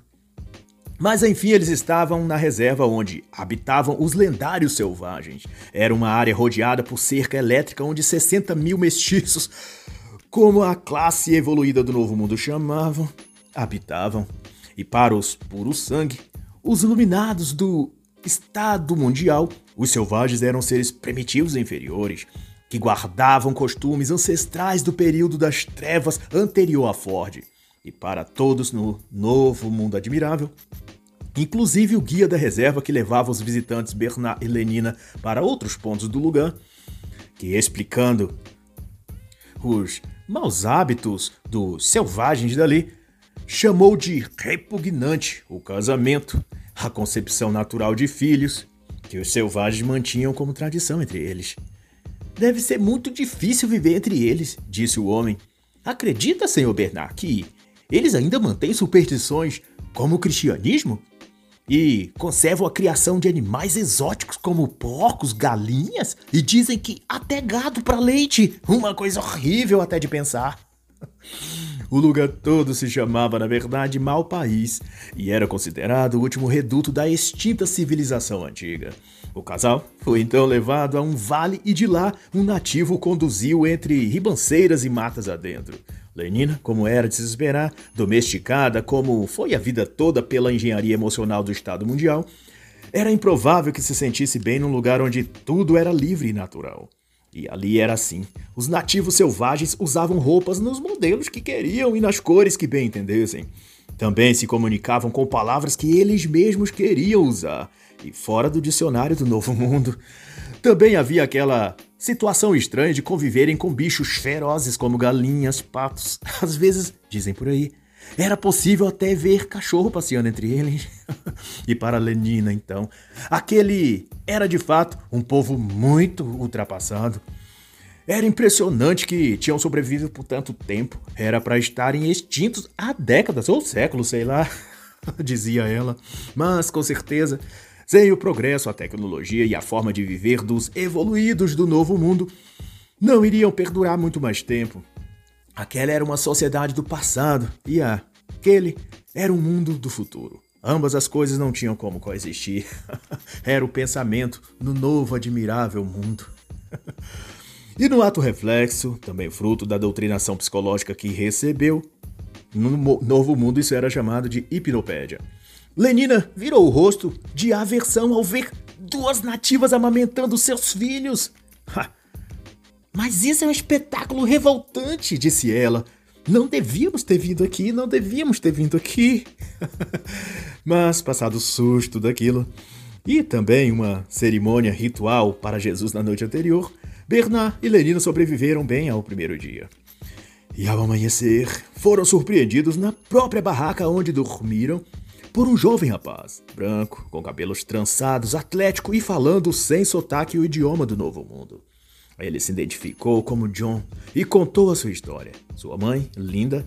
S1: Mas enfim, eles estavam na reserva onde habitavam os lendários selvagens. Era uma área rodeada por cerca elétrica onde 60 mil mestiços, como a classe evoluída do Novo Mundo chamavam, habitavam. E para os puros sangue, os iluminados do Estado Mundial, os selvagens eram seres primitivos e inferiores, que guardavam costumes ancestrais do período das trevas anterior a Ford. E para todos no novo mundo admirável, inclusive o guia da reserva que levava os visitantes Bernard e Lenina para outros pontos do lugar, que explicando os maus hábitos dos selvagens dali, chamou de repugnante o casamento a concepção natural de filhos, que os selvagens mantinham como tradição entre eles. Deve ser muito difícil viver entre eles, disse o homem. Acredita, senhor Bernard, que eles ainda mantêm superstições como o cristianismo? E conservam a criação de animais exóticos como porcos, galinhas e dizem que até gado para leite. Uma coisa horrível até de pensar. O lugar todo se chamava, na verdade, Mal País e era considerado o último reduto da extinta civilização antiga. O casal foi então levado a um vale e de lá um nativo conduziu entre ribanceiras e matas adentro. Lenina, como era de se esperar, domesticada como foi a vida toda pela engenharia emocional do Estado Mundial, era improvável que se sentisse bem num lugar onde tudo era livre e natural. E ali era assim. Os nativos selvagens usavam roupas nos modelos que queriam e nas cores que bem entendessem. Também se comunicavam com palavras que eles mesmos queriam usar, e fora do dicionário do Novo Mundo. Também havia aquela situação estranha de conviverem com bichos ferozes como galinhas, patos. Às vezes, dizem por aí, era possível até ver cachorro passeando entre eles. e para Lenina, então, aquele era de fato um povo muito ultrapassado. Era impressionante que tinham sobrevivido por tanto tempo. Era para estarem extintos há décadas ou séculos, sei lá, dizia ela. Mas com certeza, sem o progresso, a tecnologia e a forma de viver dos evoluídos do novo mundo, não iriam perdurar muito mais tempo. Aquela era uma sociedade do passado e aquele era um mundo do futuro. Ambas as coisas não tinham como coexistir. era o pensamento no novo admirável mundo. e no ato reflexo, também fruto da doutrinação psicológica que recebeu, no novo mundo isso era chamado de hipnopédia. Lenina virou o rosto de aversão ao ver duas nativas amamentando seus filhos. Mas isso é um espetáculo revoltante, disse ela. Não devíamos ter vindo aqui, não devíamos ter vindo aqui. Mas, passado o susto daquilo, e também uma cerimônia ritual para Jesus na noite anterior, Bernard e Lenina sobreviveram bem ao primeiro dia. E ao amanhecer, foram surpreendidos na própria barraca onde dormiram por um jovem rapaz, branco, com cabelos trançados, atlético e falando sem sotaque o idioma do Novo Mundo. Ele se identificou como John e contou a sua história. Sua mãe, Linda,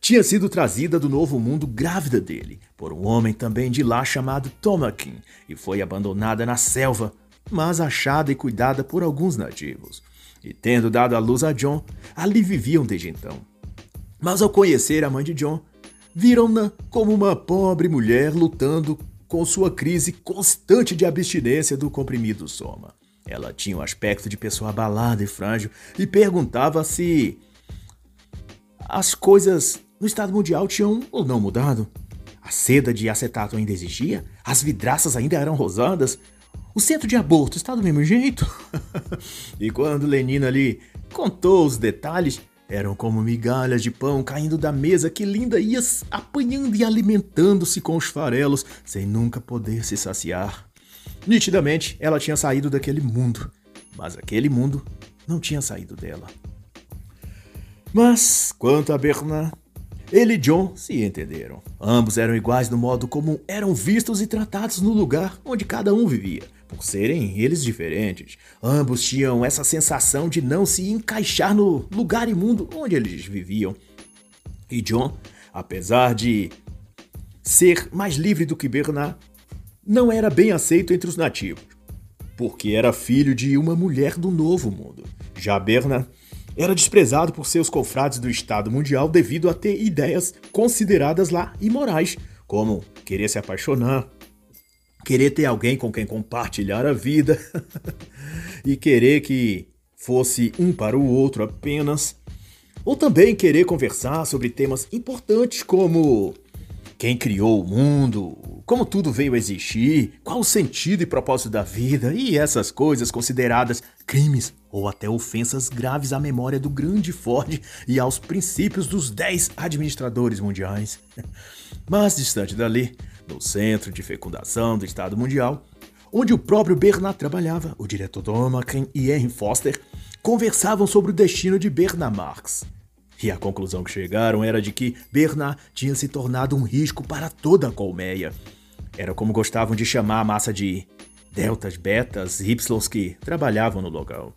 S1: tinha sido trazida do novo mundo grávida dele por um homem também de lá chamado Tomakin e foi abandonada na selva, mas achada e cuidada por alguns nativos. E tendo dado à luz a John, ali viviam desde então. Mas ao conhecer a mãe de John, viram-na como uma pobre mulher lutando com sua crise constante de abstinência do comprimido Soma. Ela tinha um aspecto de pessoa abalada e frágil e perguntava se as coisas no estado mundial tinham ou não mudado. A seda de acetato ainda existia? As vidraças ainda eram rosadas? O centro de aborto está do mesmo jeito? e quando Lenina ali contou os detalhes, eram como migalhas de pão caindo da mesa que Linda ia apanhando e alimentando-se com os farelos, sem nunca poder se saciar. Nitidamente, ela tinha saído daquele mundo, mas aquele mundo não tinha saído dela. Mas, quanto a Bernard, ele e John se entenderam. Ambos eram iguais no modo como eram vistos e tratados no lugar onde cada um vivia. Por serem eles diferentes, ambos tinham essa sensação de não se encaixar no lugar imundo onde eles viviam. E John, apesar de ser mais livre do que Bernard, não era bem aceito entre os nativos, porque era filho de uma mulher do Novo Mundo. Já Bernard era desprezado por seus confrades do Estado Mundial devido a ter ideias consideradas lá imorais, como querer se apaixonar, querer ter alguém com quem compartilhar a vida e querer que fosse um para o outro apenas, ou também querer conversar sobre temas importantes como quem criou o mundo, como tudo veio a existir, qual o sentido e propósito da vida e essas coisas consideradas crimes ou até ofensas graves à memória do grande Ford e aos princípios dos dez administradores mundiais. Mas distante dali, no centro de fecundação do Estado Mundial, onde o próprio Bernard trabalhava, o diretor Thomakin e Henry Foster conversavam sobre o destino de Bernard Marx. E a conclusão que chegaram era de que Bernard tinha se tornado um risco para toda a colmeia. Era como gostavam de chamar a massa de deltas, betas, ys que trabalhavam no local.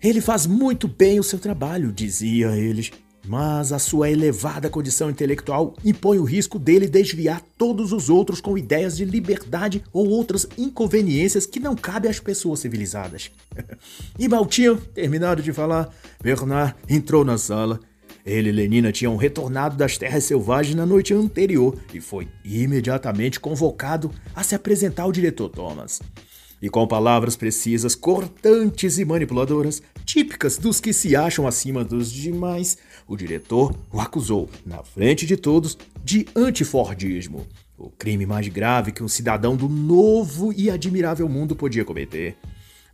S1: Ele faz muito bem o seu trabalho, dizia eles, mas a sua elevada condição intelectual impõe o risco dele desviar todos os outros com ideias de liberdade ou outras inconveniências que não cabem às pessoas civilizadas. e mal tinham terminado de falar, Bernard entrou na sala. Ele e Lenina tinham retornado das terras selvagens na noite anterior e foi imediatamente convocado a se apresentar ao diretor Thomas e com palavras precisas, cortantes e manipuladoras, típicas dos que se acham acima dos demais, o diretor o acusou, na frente de todos, de antifordismo, o crime mais grave que um cidadão do novo e admirável mundo podia cometer.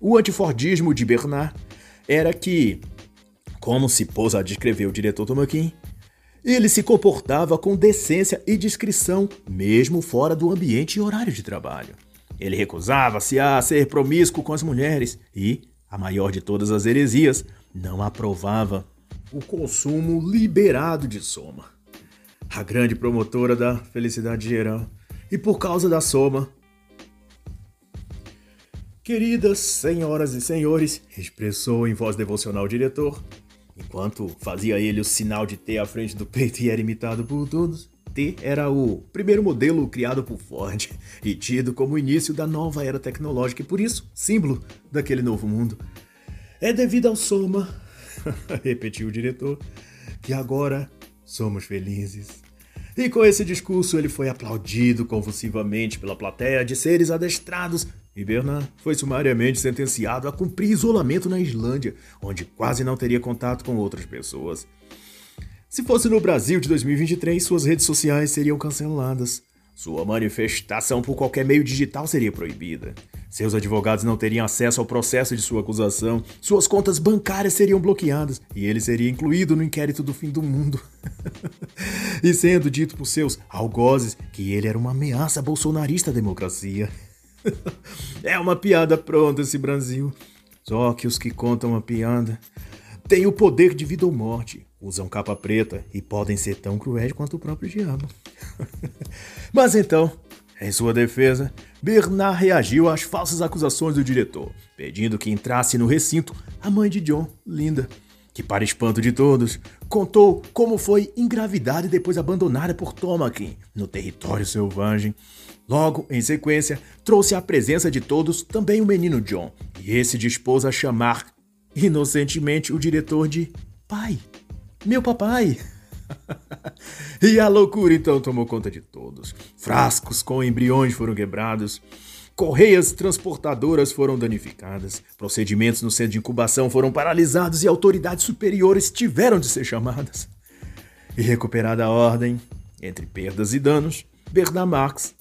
S1: O antifordismo de Bernard era que, como se pôs a descrever o diretor Tomaquin, ele se comportava com decência e discrição, mesmo fora do ambiente e horário de trabalho. Ele recusava-se a ser promíscuo com as mulheres e, a maior de todas as heresias, não aprovava o consumo liberado de soma. A grande promotora da felicidade geral. E por causa da soma, Queridas senhoras e senhores, expressou em voz devocional o diretor, enquanto fazia ele o sinal de T à frente do peito e era imitado por todos. T era o primeiro modelo criado por Ford e tido como início da nova era tecnológica e por isso símbolo daquele novo mundo. É devido ao Soma, repetiu o diretor, que agora somos felizes. E com esse discurso ele foi aplaudido convulsivamente pela plateia de seres adestrados e Bernard foi sumariamente sentenciado a cumprir isolamento na Islândia, onde quase não teria contato com outras pessoas. Se fosse no Brasil de 2023, suas redes sociais seriam canceladas. Sua manifestação por qualquer meio digital seria proibida. Seus advogados não teriam acesso ao processo de sua acusação, suas contas bancárias seriam bloqueadas e ele seria incluído no inquérito do fim do mundo. e sendo dito por seus algozes que ele era uma ameaça bolsonarista à democracia. é uma piada pronta esse Brasil. Só que os que contam a piada têm o poder de vida ou morte usam capa preta e podem ser tão cruéis quanto o próprio diabo. Mas então, em sua defesa, Bernard reagiu às falsas acusações do diretor, pedindo que entrasse no recinto a mãe de John, Linda, que, para espanto de todos, contou como foi engravidada e depois abandonada por Tomakin no território selvagem. Logo, em sequência, trouxe à presença de todos também o menino John, e esse dispôs a chamar inocentemente o diretor de pai. Meu papai! e a loucura então tomou conta de todos. Frascos com embriões foram quebrados. correias transportadoras foram danificadas, procedimentos no centro de incubação foram paralisados e autoridades superiores tiveram de ser chamadas. E recuperada a ordem, entre perdas e danos, Bernard Marx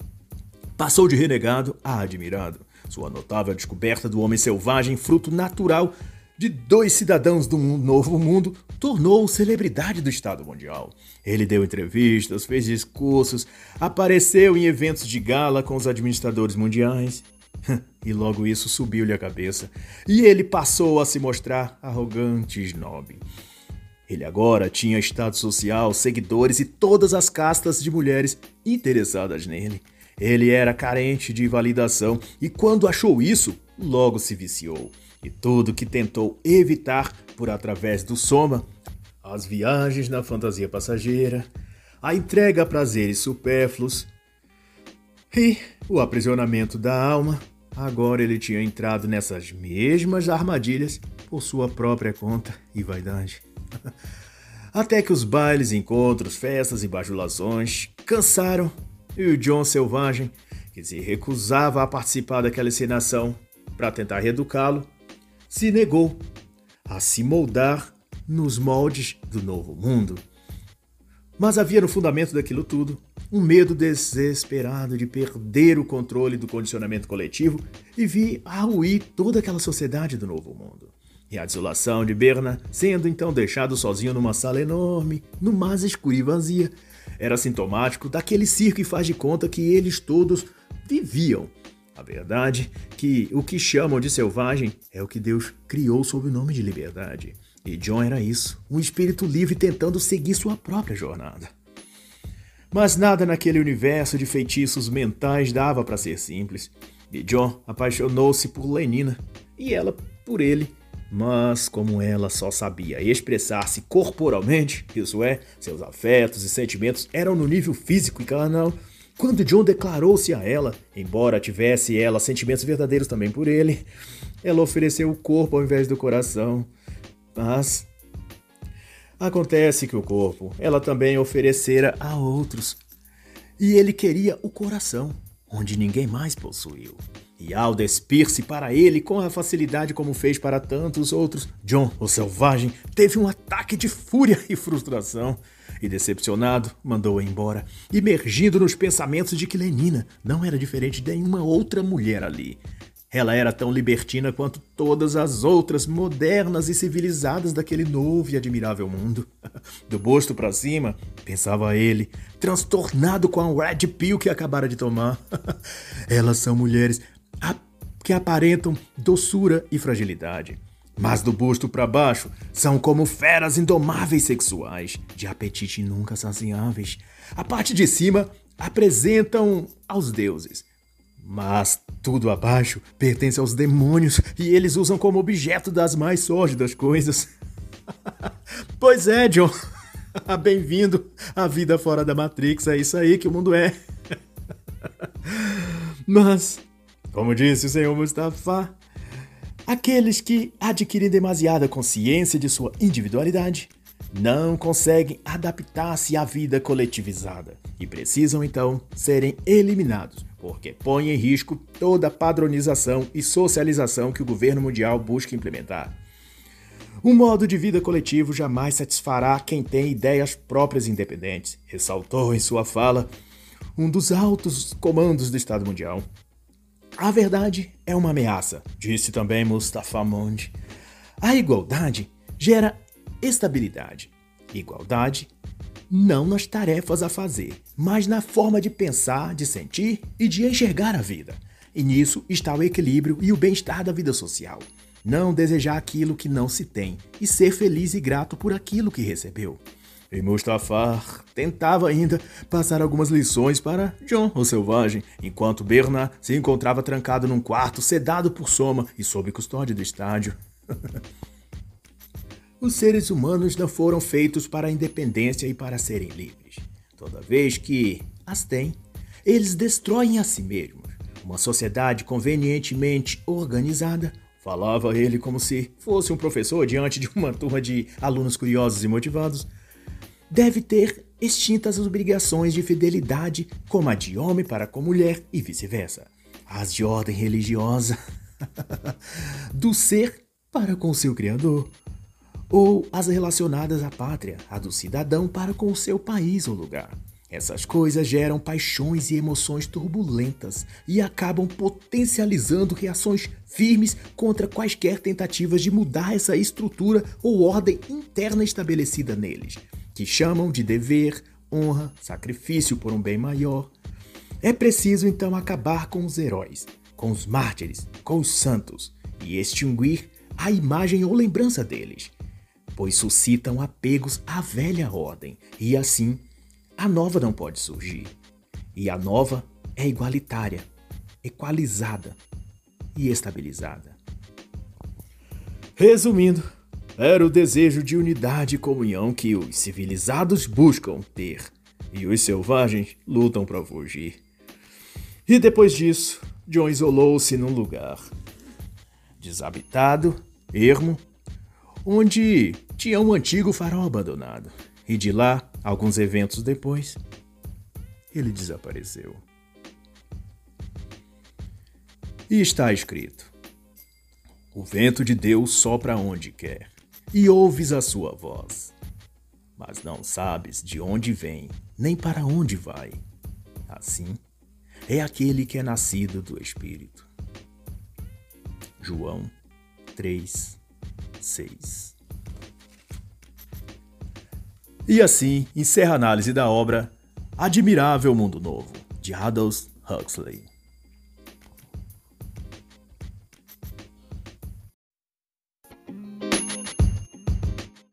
S1: passou de renegado a admirado. Sua notável descoberta do homem selvagem, fruto natural de dois cidadãos do novo mundo, tornou-o celebridade do Estado Mundial. Ele deu entrevistas, fez discursos, apareceu em eventos de gala com os administradores mundiais. E logo isso subiu-lhe a cabeça, e ele passou a se mostrar arrogante e snob. Ele agora tinha estado social, seguidores e todas as castas de mulheres interessadas nele. Ele era carente de validação e, quando achou isso, logo se viciou. E tudo que tentou evitar por através do soma, as viagens na fantasia passageira, a entrega a prazeres supérfluos e o aprisionamento da alma, agora ele tinha entrado nessas mesmas armadilhas por sua própria conta e vaidade. Até que os bailes, encontros, festas e bajulações cansaram e o John Selvagem, que se recusava a participar daquela encenação para tentar reeducá-lo, se negou a se moldar nos moldes do novo mundo. Mas havia no fundamento daquilo tudo um medo desesperado de perder o controle do condicionamento coletivo e vir a ruir toda aquela sociedade do novo mundo. E a desolação de Berna, sendo então deixado sozinho numa sala enorme, no mais escura e vazia, era sintomático daquele circo e faz de conta que eles todos viviam. A verdade que o que chamam de selvagem é o que Deus criou sob o nome de liberdade. E John era isso, um espírito livre tentando seguir sua própria jornada. Mas nada naquele universo de feitiços mentais dava para ser simples. E John apaixonou-se por Lenina e ela por ele mas como ela só sabia expressar-se corporalmente, isso é, seus afetos e sentimentos eram no nível físico e carnal, quando John declarou-se a ela, embora tivesse ela sentimentos verdadeiros também por ele, ela ofereceu o corpo ao invés do coração. Mas acontece que o corpo ela também oferecera a outros. E ele queria o coração, onde ninguém mais possuiu. E ao despir-se para ele com a facilidade como fez para tantos outros, John, o selvagem, teve um ataque de fúria e frustração. E decepcionado, mandou-a embora, imergindo nos pensamentos de que Lenina não era diferente de nenhuma outra mulher ali. Ela era tão libertina quanto todas as outras modernas e civilizadas daquele novo e admirável mundo. Do busto para cima, pensava ele, transtornado com a red pill que acabara de tomar. Elas são mulheres que aparentam doçura e fragilidade. Mas do busto para baixo são como feras indomáveis sexuais, de apetite nunca saciáveis. A parte de cima apresentam aos deuses. Mas tudo abaixo pertence aos demônios e eles usam como objeto das mais sórdidas coisas. pois é, John. Bem-vindo à vida fora da Matrix. É isso aí que o mundo é. Mas como disse o senhor Mustafa, aqueles que adquirem demasiada consciência de sua individualidade não conseguem adaptar-se à vida coletivizada e precisam então serem eliminados, porque põe em risco toda a padronização e socialização que o governo mundial busca implementar. Um modo de vida coletivo jamais satisfará quem tem ideias próprias independentes, ressaltou em sua fala um dos altos comandos do Estado Mundial. A verdade é uma ameaça, disse também Mustafa Mond. A igualdade gera estabilidade. Igualdade não nas tarefas a fazer, mas na forma de pensar, de sentir e de enxergar a vida. E nisso está o equilíbrio e o bem-estar da vida social. Não desejar aquilo que não se tem e ser feliz e grato por aquilo que recebeu. E Mustafar tentava ainda passar algumas lições para John, o selvagem, enquanto Bernard se encontrava trancado num quarto, sedado por Soma e sob custódia do estádio. Os seres humanos não foram feitos para a independência e para serem livres. Toda vez que as têm, eles destroem a si mesmos. Uma sociedade convenientemente organizada Falava ele como se fosse um professor diante de uma turma de alunos curiosos e motivados deve ter extintas as obrigações de fidelidade, como a de homem para com mulher e vice-versa. as de ordem religiosa, do ser para com seu Criador, ou as relacionadas à pátria, a do cidadão para com seu país ou lugar. Essas coisas geram paixões e emoções turbulentas e acabam potencializando reações firmes contra quaisquer tentativas de mudar essa estrutura ou ordem interna estabelecida neles, que chamam de dever, honra, sacrifício por um bem maior. É preciso então acabar com os heróis, com os mártires, com os santos e extinguir a imagem ou lembrança deles, pois suscitam apegos à velha ordem e assim a nova não pode surgir. E a nova é igualitária, equalizada e estabilizada. Resumindo, era o desejo de unidade e comunhão que os civilizados buscam ter, e os selvagens lutam para fugir. E depois disso, John isolou-se num lugar desabitado, ermo, onde tinha um antigo farol abandonado. E de lá Alguns eventos depois, ele desapareceu. E está escrito: O vento de Deus sopra onde quer, e ouves a sua voz, mas não sabes de onde vem, nem para onde vai. Assim é aquele que é nascido do Espírito. João 3, 6 e assim encerra a análise da obra Admirável Mundo Novo, de Aldous Huxley.